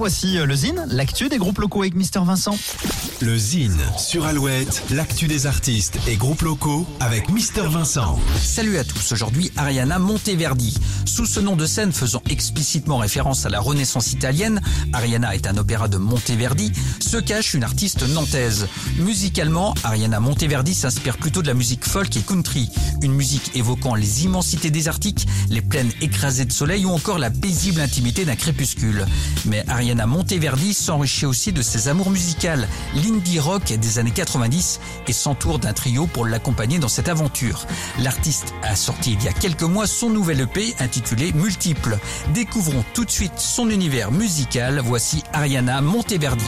Voici euh, le Zine, l'actu des groupes locaux avec Mister Vincent. Le Zine sur Alouette, l'actu des artistes et groupes locaux avec Mister Vincent. Salut à tous, aujourd'hui Ariana Monteverdi. Sous ce nom de scène faisant explicitement référence à la Renaissance italienne, Ariana est un opéra de Monteverdi, se cache une artiste nantaise. Musicalement, Ariana Monteverdi s'inspire plutôt de la musique folk et country, une musique évoquant les immensités désertiques, les plaines écrasées de soleil ou encore la paisible intimité d'un crépuscule. Mais Ariana Monteverdi s'enrichit aussi de ses amours musicales, l'indie rock des années 90 et s'entoure d'un trio pour l'accompagner dans cette aventure. L'artiste a sorti il y a quelques mois son nouvel EP intitulé Multiple. Découvrons tout de suite son univers musical. Voici Ariana Monteverdi.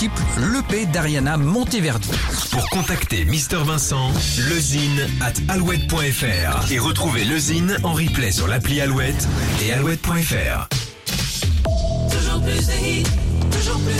Multiple, l'EP d'Ariana Monteverdi. Pour contacter Mister Vincent, lezine at alouette.fr et retrouver le Zine en replay sur l'appli Alouette et alouette.fr. Toujours plus de hits, toujours plus.